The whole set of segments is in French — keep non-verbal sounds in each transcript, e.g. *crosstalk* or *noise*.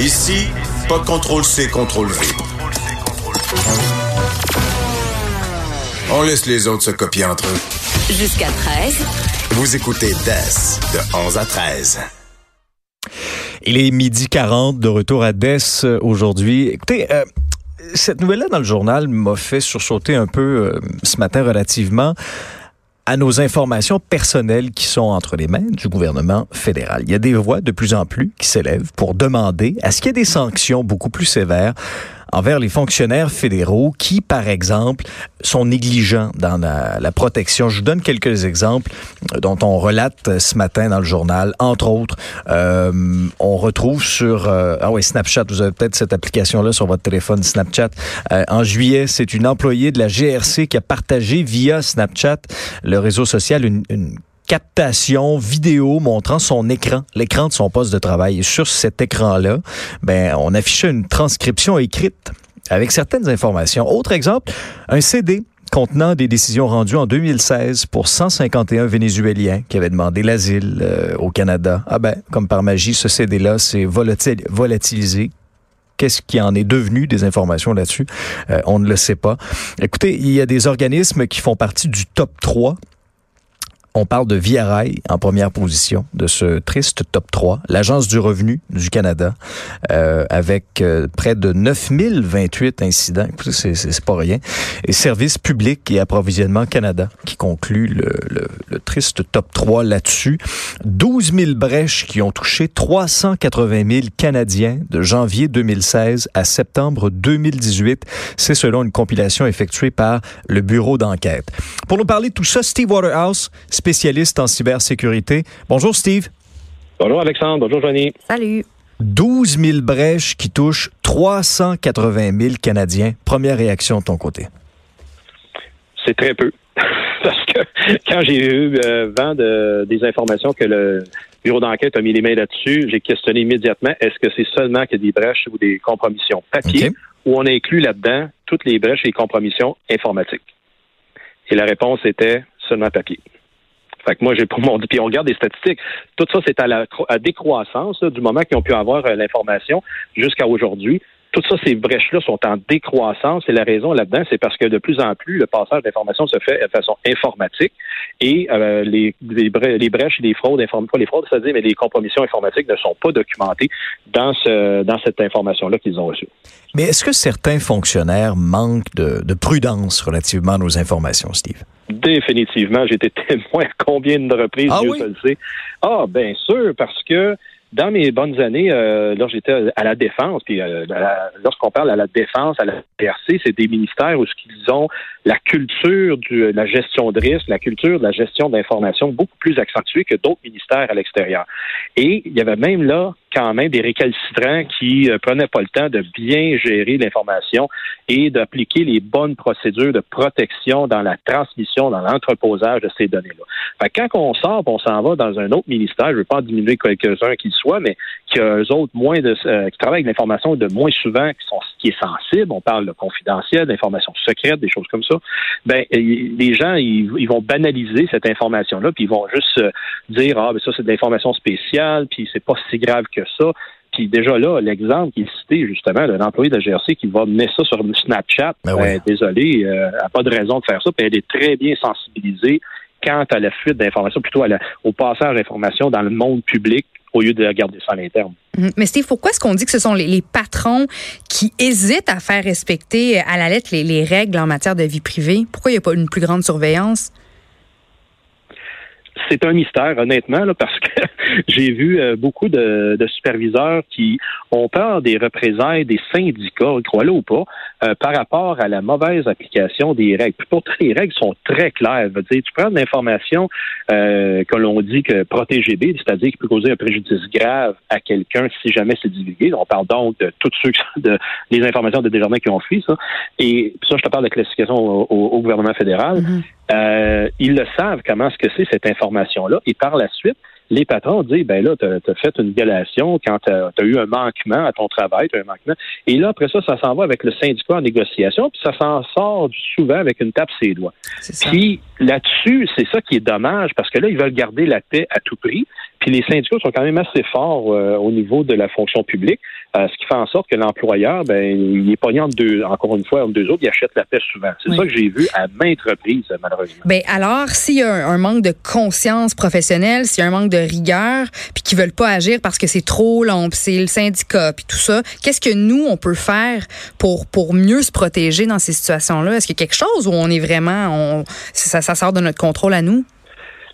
Ici, pas de contrôle C, contrôle V. On laisse les autres se copier entre eux. Jusqu'à 13. Vous écoutez DES de 11 à 13. Il est midi 40 de retour à DES aujourd'hui. Écoutez, euh, cette nouvelle-là dans le journal m'a fait sursauter un peu euh, ce matin relativement à nos informations personnelles qui sont entre les mains du gouvernement fédéral. Il y a des voix de plus en plus qui s'élèvent pour demander à ce qu'il y ait des sanctions beaucoup plus sévères envers les fonctionnaires fédéraux qui, par exemple, sont négligents dans la, protection. Je vous donne quelques exemples dont on relate ce matin dans le journal. Entre autres, euh, on retrouve sur... Euh, ah oui, Snapchat, vous avez peut-être cette application-là sur votre téléphone Snapchat. Euh, en juillet, c'est une employée de la GRC qui a partagé via Snapchat, le réseau social, une, une captation vidéo montrant son écran, l'écran de son poste de travail. Et sur cet écran-là, ben, on affichait une transcription écrite avec certaines informations. Autre exemple, un CD contenant des décisions rendues en 2016 pour 151 Vénézuéliens qui avaient demandé l'asile euh, au Canada. Ah ben, comme par magie, ce CD-là s'est volatilisé. Qu'est-ce qui en est devenu des informations là-dessus? Euh, on ne le sait pas. Écoutez, il y a des organismes qui font partie du top 3 on parle de Via en première position de ce triste top 3, l'Agence du revenu du Canada, euh, avec euh, près de 9028 incidents. C'est pas rien. Et Services publics et approvisionnement Canada qui conclut le, le, triste top 3 là-dessus. 12 000 brèches qui ont touché 380 000 Canadiens de janvier 2016 à septembre 2018. C'est selon une compilation effectuée par le Bureau d'enquête. Pour nous parler de tout ça, Steve Waterhouse, spécialiste en cybersécurité. Bonjour Steve. Bonjour Alexandre, bonjour Johnny. Salut. 12 000 brèches qui touchent 380 000 Canadiens. Première réaction de ton côté? C'est très peu. *laughs* Parce que quand j'ai eu euh, vent de, des informations que le bureau d'enquête a mis les mains là-dessus, j'ai questionné immédiatement est-ce que c'est seulement que des brèches ou des compromissions papier ou on a inclus là-dedans toutes les brèches et les compromissions informatiques? Et la réponse était seulement papier. Fait que moi, j'ai pour mon *laughs* puis on regarde des statistiques. Tout ça, c'est à la décroissance du moment qu'ils ont pu avoir euh, l'information jusqu'à aujourd'hui. Toutes ça, ces brèches-là sont en décroissance et la raison là-dedans, c'est parce que de plus en plus, le passage d'informations se fait de façon informatique et euh, les, les, brèches et les fraudes, pas les fraudes, c'est-à-dire mais les compromissions informatiques ne sont pas documentées dans ce dans cette information-là qu'ils ont reçue. Mais est-ce que certains fonctionnaires manquent de, de prudence relativement à nos informations, Steve? Définitivement, j'ai été *laughs* témoin combien de reprises, ah Dieu oui? le sait. Ah, bien sûr, parce que dans mes bonnes années, euh, j'étais à la défense, puis euh, lorsqu'on parle à la défense, à la PRC, c'est des ministères où ils ont la culture de la gestion de risque, la culture de la gestion d'information beaucoup plus accentuée que d'autres ministères à l'extérieur. Et il y avait même là quand même des récalcitrants qui euh, prenaient pas le temps de bien gérer l'information et d'appliquer les bonnes procédures de protection dans la transmission, dans l'entreposage de ces données-là. Quand on sort, on s'en va dans un autre ministère, je ne veux pas diminuer quelques-uns qu'ils soient, mais qui eux autres moins de euh, qui travaillent avec l'information de moins souvent qui sont qui est sensible, on parle de confidentiel, d'informations secrètes, des choses comme ça. Ben les gens ils, vont banaliser cette information-là, puis ils vont juste euh, dire ah ben ça c'est de l'information spéciale, puis c'est pas si grave que ça. Puis déjà là, l'exemple qui est cité justement d'un employé de la GRC qui va mettre ça sur Snapchat, ben oui. ben, désolé, euh, elle n'a pas de raison de faire ça, puis elle est très bien sensibilisée quant à la fuite d'informations, plutôt à la, au passage d'informations dans le monde public au lieu de garder ça à l'interne. Mhm. Mais Steve, pourquoi est-ce qu'on dit que ce sont les, les, patrons qui hésitent à faire respecter à la lettre les, les règles en matière de vie privée? Pourquoi il n'y a pas une plus grande surveillance? C'est un mystère, honnêtement, là, parce que *laughs* j'ai vu euh, beaucoup de, de, superviseurs qui ont peur des représailles des syndicats, crois-le ou pas, euh, par rapport à la mauvaise application des règles. Puis pourtant, les règles sont très claires. Veux dire, tu prends de l'information euh, que l'on dit que protégée c'est-à-dire qui peut causer un préjudice grave à quelqu'un si jamais c'est divulgué. On parle donc de toutes ceux de les informations de Desjardins qui ont fui ça. Et ça, je te parle de classification au, au, gouvernement fédéral. Mm -hmm. Euh, ils le savent comment est-ce que c'est cette information-là. Et par la suite, les patrons disent, ben là, tu as, fait une violation quand tu as, eu un manquement à ton travail, as un manquement. Et là, après ça, ça s'en va avec le syndicat en négociation, puis ça s'en sort souvent avec une tape ses doigts. Puis là-dessus, c'est ça qui est dommage, parce que là, ils veulent garder la paix à tout prix. Puis les syndicats sont quand même assez forts euh, au niveau de la fonction publique, ce qui fait en sorte que l'employeur, ben, il est pogné entre deux, encore une fois, entre deux autres, il achète la paix souvent. C'est ça que j'ai vu à maintes reprises, malheureusement. Ben alors, s'il y a un, manque de conscience professionnelle, s'il y a un manque de rigueur, puis qu'ils veulent pas agir parce que c'est trop long, puis c'est le syndicat, puis tout ça, qu'est-ce que nous on peut faire pour pour mieux se protéger dans ces situations-là? Est-ce qu'il y a quelque chose où on est vraiment, on, ça, ça sort de notre contrôle à nous?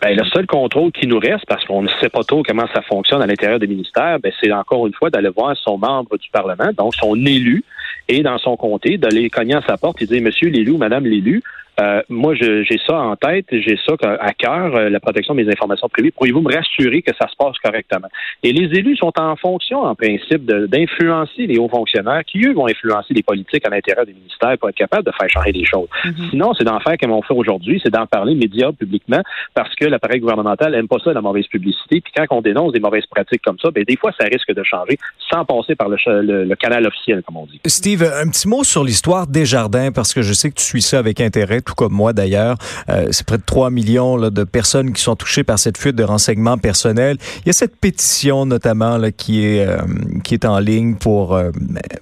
Ben, le seul contrôle qui nous reste, parce qu'on ne sait pas trop comment ça fonctionne à l'intérieur des ministères, ben, c'est encore une fois d'aller voir son membre du Parlement, donc son élu, et dans son comté, d'aller cogner à sa porte et dire, Monsieur l'élu Madame l'élu, euh, moi, j'ai ça en tête, j'ai ça à cœur, euh, la protection de mes informations privées. Pourriez-vous me rassurer que ça se passe correctement? Et les élus sont en fonction, en principe, d'influencer les hauts fonctionnaires qui, eux, vont influencer les politiques à l'intérieur des ministères pour être capables de faire changer les choses. Mm-hmm. Sinon, c'est d'en faire comme on fait aujourd'hui, c'est d'en parler médias publiquement parce que l'appareil gouvernemental aime pas ça, la mauvaise publicité. Puis quand on dénonce des mauvaises pratiques comme ça, ben, des fois, ça risque de changer sans passer par le, le canal officiel, comme on dit. Steve, un petit mot sur l'histoire des jardins parce que je sais que tu suis ça avec intérêt tout comme moi d'ailleurs. Euh, c'est près de 3 millions de personnes qui sont touchées par cette fuite de renseignements personnels. Il y a cette pétition notamment qui est euh, qui est en ligne pour euh,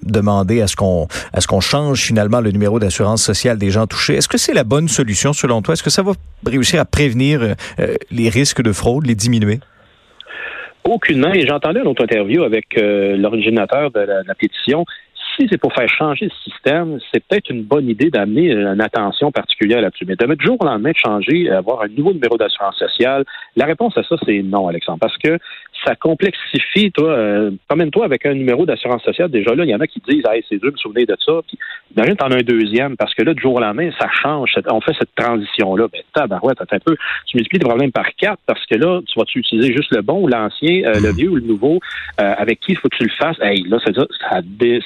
demander à ce qu'on à ce qu'on change finalement le numéro d'assurance sociale des gens touchés. Est-ce que c'est la bonne solution selon toi? Est-ce que ça va réussir à prévenir les risques de fraude, les diminuer? Aucunement. Et j'entendais une autre interview avec l'originateur de la pétition si c'est pour faire changer le système, c'est peut-être une bonne idée d'amener une attention particulière là-dessus. Mais de mettre jour au lendemain de changer, avoir un nouveau numéro d'assurance sociale, la réponse à ça, c'est non, Alexandre, parce que ça complexifie, toi, euh, promène-toi avec un numéro d'assurance sociale. Déjà là, il y en a qui disent, hey, c'est dur de me souvenir de ça. Puis, imagine, t'en as un deuxième, parce que là, du jour au lendemain, ça change. On fait cette transition-là. Ben, tabarouette, un peu. Tu multiplies tes problèmes par quatre, parce que là, tu vas-tu utiliser juste le bon ou l'ancien, euh, le mm-hmm. vieux ou le nouveau, euh, avec qui il faut que tu le fasses? Hey, là, c'est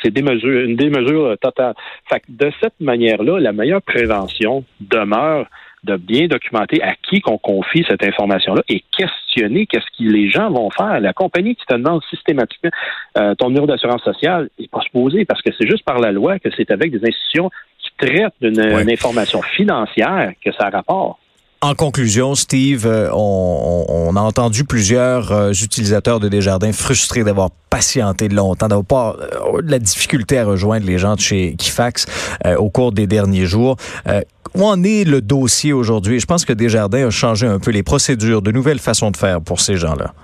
c'est une démesure totale. Fait que de cette manière-là, la meilleure prévention demeure de bien documenter à qui qu'on confie cette information-là et questionner qu'est-ce que les gens vont faire. La compagnie qui te demande systématiquement euh, ton numéro d'assurance sociale n'est pas supposé parce que c'est juste par la loi que c'est avec des institutions qui traitent d'une information financière que ça rapporte. En conclusion, Steve, euh, on, a entendu plusieurs euh, utilisateurs de Desjardins frustrés d'avoir patienté longtemps, d'avoir pas de la difficulté à rejoindre les gens de chez Kifax au cours des derniers jours. Où en est le dossier aujourd'hui? Je pense que Desjardins a changé un peu les procédures, de nouvelles façons de faire pour ces gens-là.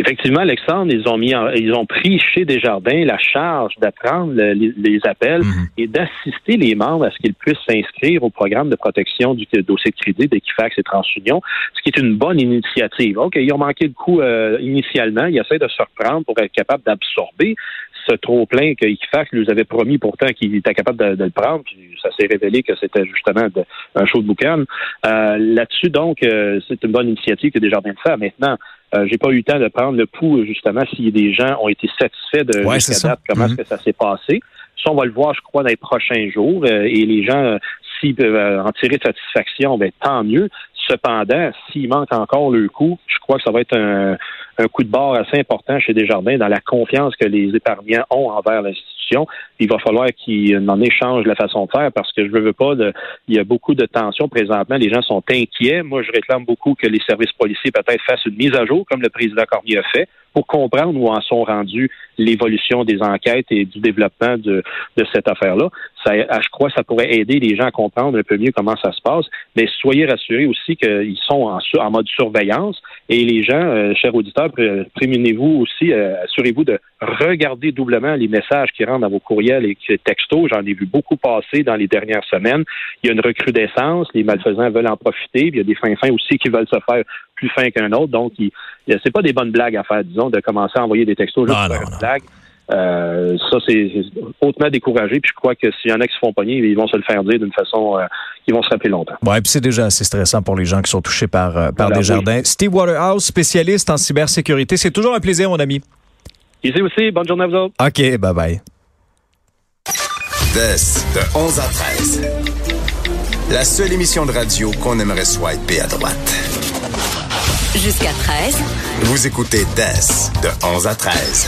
Effectivement, Alexandre, ils ont mis, ils ont pris chez Desjardins la charge d'apprendre les, appels mhm. et d'assister les membres à ce qu'ils puissent s'inscrire au programme de protection du dossier de crédit d'Equifax et TransUnion, ce qui est une bonne initiative. OK, ils ont manqué de coup euh, initialement, ils essaient de se reprendre pour être capables d'absorber ce trop-plein qu'Equifax nous avait promis pourtant qu'il était capable de, le prendre. Puis ça s'est révélé que c'était justement un show de boucan. Euh, là-dessus, donc, euh, c'est une bonne initiative que Desjardins de faire. Maintenant, euh, j'ai pas eu le temps de prendre le pouls, justement, si des gens ont été satisfaits de ouais, date, comment est-ce mm-hmm. que ça s'est passé. Ça, on va le voir, je crois, dans les prochains jours. et les gens, s'ils peuvent en tirer satisfaction, ben, tant mieux. Cependant, s'il manque encore le coup, je crois que ça va être un, coup de barre assez important chez Desjardins dans la confiance que les épargnants ont envers l'institution. Il va falloir qu'ils en échangent la façon de faire parce que je ne veux pas de, il y a beaucoup de tensions présentement. Les gens sont inquiets. Moi, je réclame beaucoup que les services policiers peut-être fassent une mise à jour, comme le président Cormier a fait, pour comprendre où en sont rendus l'évolution des enquêtes et du développement de, de cette affaire-là. Ça, je crois que ça pourrait aider les gens à comprendre un peu mieux comment ça se passe. Mais soyez rassurés aussi qu'ils sont en, en, mode surveillance et les gens, euh, chers auditeurs, prémunez-vous aussi, euh, assurez-vous de regarder doublement les messages qui rentrent dans vos courriels et textos. J'en ai vu beaucoup passer dans les dernières semaines. Il y a une recrudescence, les malfaisants veulent en profiter, puis il y a des fins fins aussi qui veulent se faire plus fins qu'un autre. Donc, c'est pas des bonnes blagues à faire, disons, de commencer à envoyer des textos juste pour une blague. Euh, ça, c'est hautement découragé. Puis je crois que s'il y en a qui se font pogner, ils vont se le faire dire d'une façon euh, qu'ils vont se rappeler longtemps. Ouais, puis c'est déjà assez stressant pour les gens qui sont touchés par, euh, par des jardins. Steve Waterhouse, spécialiste en cybersécurité. C'est toujours un plaisir, mon ami. Ici aussi. Bonne journée à vous autres. OK, bye bye. de 11 à 13. La seule émission de radio qu'on aimerait swiper à droite. Jusqu'à 13. Vous écoutez DES de 11 à 13.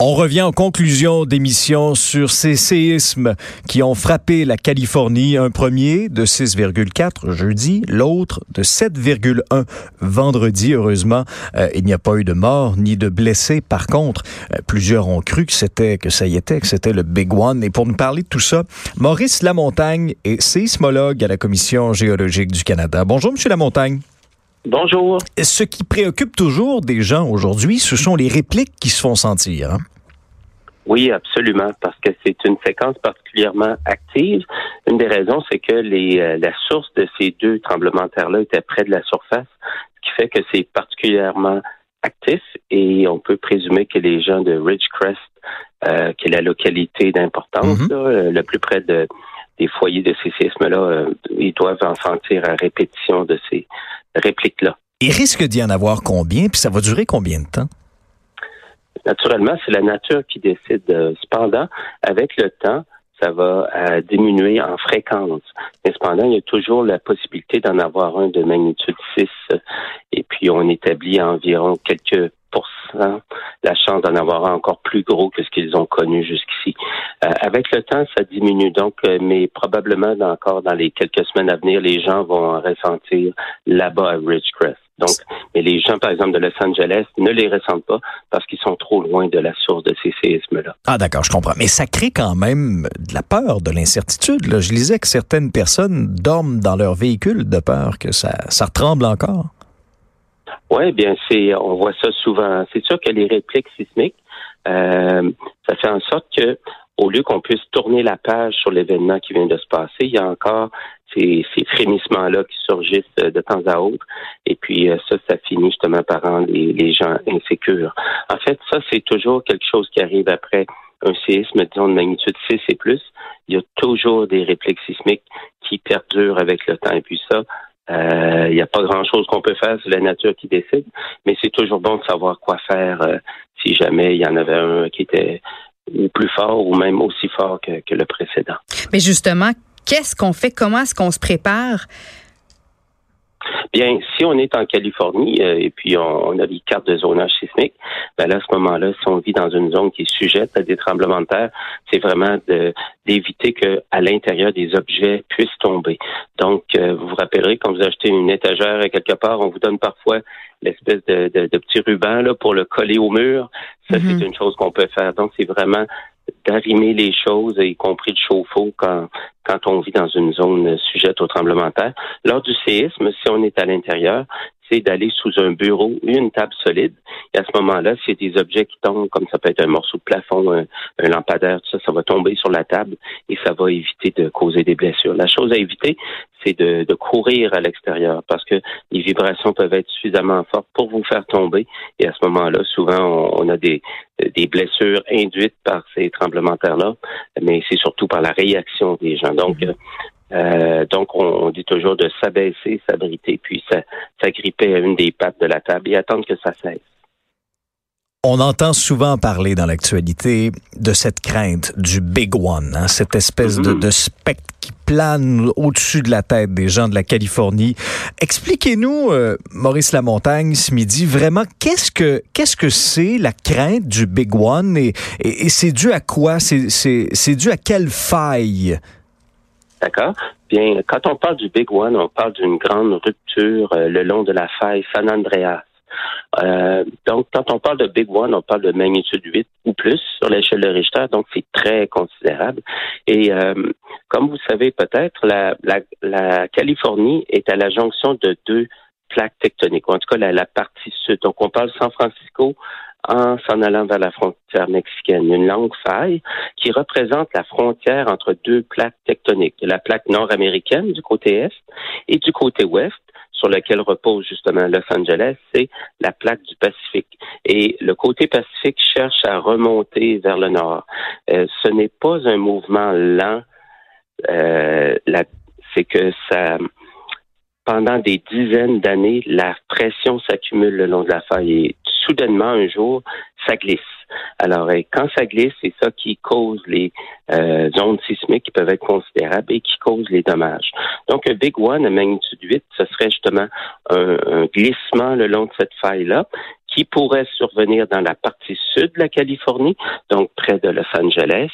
On revient en conclusion d'émission sur ces séismes qui ont frappé la Californie. Un premier de 6,4 jeudi, l'autre de 7,1 vendredi. Heureusement, euh, il n'y a pas eu de morts ni de blessés. Par contre, euh, plusieurs ont cru que c'était que ça y était, que c'était le big one. Et pour nous parler de tout ça, Maurice Lamontagne est séismologue à la Commission géologique du Canada. Bonjour, Monsieur Lamontagne. Bonjour. Ce qui préoccupe toujours des gens aujourd'hui, ce sont les répliques qui se font sentir. Hein? Oui, absolument, parce que c'est une séquence particulièrement active. Une des raisons, c'est que les, euh, la source de ces deux tremblements de terre-là était près de la surface, ce qui fait que c'est particulièrement actif et on peut présumer que les gens de Ridgecrest, euh, qui est la localité d'importance, mm-hmm. euh, le plus près de, des foyers de ces séismes-là, euh, ils doivent en sentir à répétition de ces répliques-là. Il risque d'y en avoir combien, puis ça va durer combien de temps? Naturellement, c'est la nature qui décide. Euh, cependant, avec le temps, ça va euh, diminuer en fréquence. Mais cependant, il y a toujours la possibilité d'en avoir un de magnitude 6. Et puis, on établit environ quelques la chance d'en avoir encore plus gros que ce qu'ils ont connu jusqu'ici. Euh, avec le temps, ça diminue donc, mais probablement encore dans les quelques semaines à venir, les gens vont ressentir là-bas à Ridgecrest. Donc, mais les gens, par exemple, de Los Angeles ne les ressentent pas parce qu'ils sont trop loin de la source de ces séismes-là. Ah, d'accord, je comprends. Mais ça crée quand même de la peur, de l'incertitude. Je lisais que certaines personnes dorment dans leur véhicule de peur que ça, ça tremble encore. Oui, bien, c'est, on voit ça souvent. C'est sûr que les répliques sismiques, euh, ça fait en sorte que au lieu qu'on puisse tourner la page sur l'événement qui vient de se passer, il y a encore ces, ces frémissements-là qui surgissent de temps à autre. Et puis euh, ça, ça finit justement par rendre les, les gens insécures. En fait, ça, c'est toujours quelque chose qui arrive après un séisme, disons, de magnitude 6 et plus. Il y a toujours des répliques sismiques qui perdurent avec le temps. Et puis ça, euh, il n'y a pas grand-chose qu'on peut faire, c'est la nature qui décide, mais c'est toujours bon de savoir quoi faire si jamais il y en avait un qui était plus fort ou même aussi fort que le précédent. Mais justement, qu'est-ce qu'on fait? Comment est-ce qu'on se prépare? Bien, si on est en Californie euh, et puis on, a des cartes de zonage sismique, ben là, à ce moment-là, si on vit dans une zone qui est sujette à des tremblements de terre, c'est vraiment d'éviter que à l'intérieur des objets puissent tomber. Donc, euh, vous vous rappellerez quand vous achetez une étagère quelque part, on vous donne parfois l'espèce de, de, de, petit ruban là pour le coller au mur. Ça, c'est mhm. une chose qu'on peut faire. Donc, c'est vraiment d'arrimer les choses, y compris le chauffe-eau, quand, quand on vit dans une zone sujette au tremblement de terre. Lors du séisme, si on est à l'intérieur, c'est d'aller sous un bureau, une table solide. Et à ce moment-là, s'il y a des objets qui tombent, comme ça peut être un morceau de plafond, un, lampadaire, tout ça, ça va tomber sur la table et ça va éviter de causer des blessures. La chose à éviter, c'est de, courir à l'extérieur parce que les vibrations peuvent être suffisamment fortes pour vous faire tomber. Et à ce moment-là, souvent, on, a des, des blessures induites par ces tremblements de terre-là, mais c'est surtout par la réaction des gens. Donc, mm-hmm. Euh, donc, on, dit toujours de s'abaisser, s'abriter, puis s'agripper à une des pattes de la table et attendre que ça cesse. On entend souvent parler dans l'actualité de cette crainte du Big One, hein, cette espèce de, mm-hmm. de, spectre qui plane au-dessus de la tête des gens de la Californie. Expliquez-nous, euh, Maurice Lamontagne, ce midi, vraiment, qu'est-ce que qu'est-ce que c'est la crainte du Big One et, et c'est dû à quoi? C'est dû à quelle faille? D'accord? Bien, quand on parle du Big One, on parle d'une grande rupture euh, le long de la faille San Andreas. Euh, donc, quand on parle de Big One, on parle de magnitude 8 ou plus sur l'échelle de Richter, donc c'est très considérable. Et euh, comme vous savez peut-être, la, la, la, Californie est à la jonction de deux plaques tectoniques, en tout cas la, la partie sud. Donc, on parle San Francisco, en s'en allant vers la frontière mexicaine. Une longue faille qui représente la frontière entre deux plaques tectoniques. La plaque nord-américaine du côté est et du côté ouest sur laquelle repose justement Los Angeles, c'est la plaque du Pacifique. Et le côté Pacifique cherche à remonter vers le nord. Euh, ce n'est pas un mouvement lent. Euh, c'est que ça, pendant des dizaines d'années, la pression s'accumule le long de la faille soudainement, un jour, ça glisse. Alors, quand ça glisse, c'est ça qui cause les euh, ondes sismiques qui peuvent être considérables et qui causent les dommages. Donc, un Big One à magnitude 8, ce serait justement un glissement le long de cette faille-là qui pourrait survenir dans la partie sud de la Californie, donc près de Los Angeles,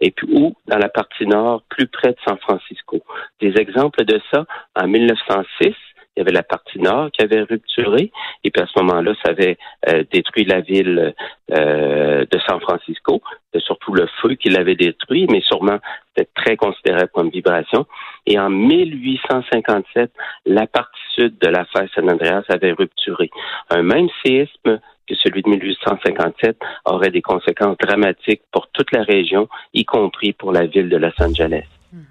et puis ou dans la partie nord, plus près de San Francisco. Des exemples de ça, en 1906, il y avait la partie nord qui avait rupturé, et puis à ce moment-là, ça avait euh, détruit la ville euh, de San Francisco, surtout le feu qui l'avait détruit, mais sûrement c'était très considérable comme vibration. Et en 1857, la partie sud de la faille San Andreas avait rupturé. Un même séisme que celui de 1857 aurait des conséquences dramatiques pour toute la région, y compris pour la ville de Los Angeles.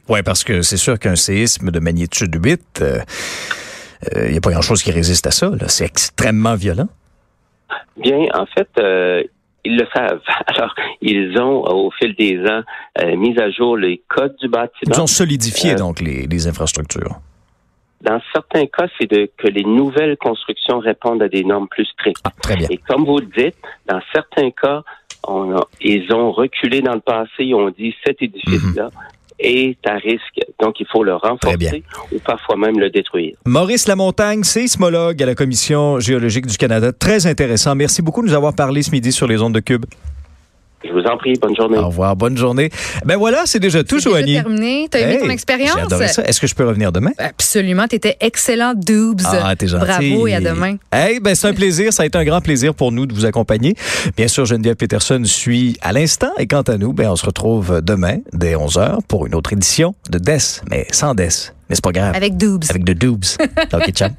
Oui, parce que c'est sûr qu'un séisme de magnitude 8, il euh, n'y a pas grand-chose qui résiste à ça. C'est extrêmement violent. Bien, en fait, euh, ils le savent. *laughs* Alors, ils ont, au fil des ans, euh, mis à jour les codes du bâtiment. Ils ont solidifié, donc, les, infrastructures. Dans certains cas, c'est que les nouvelles constructions répondent à des normes plus strictes. Ah, très bien. Et comme vous le dites, dans certains cas, ils ont reculé dans le passé, ils ont dit cet édifice-là mhm est à risque. Donc, il faut le renforcer ou parfois même le détruire. Maurice Lamontagne, séismologue à la Commission géologique du Canada. Très intéressant. Merci beaucoup de nous avoir parlé ce midi sur les ondes de Cube. Je vous en prie, bonne journée. Au revoir, bonne journée. Ben voilà, c'est déjà tout, Joanie. C'est terminé. T'as aimé ton expérience? J'ai ça. Est-ce que je peux revenir demain? Absolument. T'étais excellent, Doobs. Ah, t'es gentil. Bravo et à demain. Hey, ben c'est un plaisir. Ça a été un grand plaisir pour nous de vous accompagner. Bien sûr, Geneviève Peterson suit à l'instant. Et quant à nous, ben on se retrouve demain dès 11h pour une autre édition de DES, mais sans DES. Mais c'est pas grave. Avec Doobs. Avec de Doobs. *laughs* OK, ciao.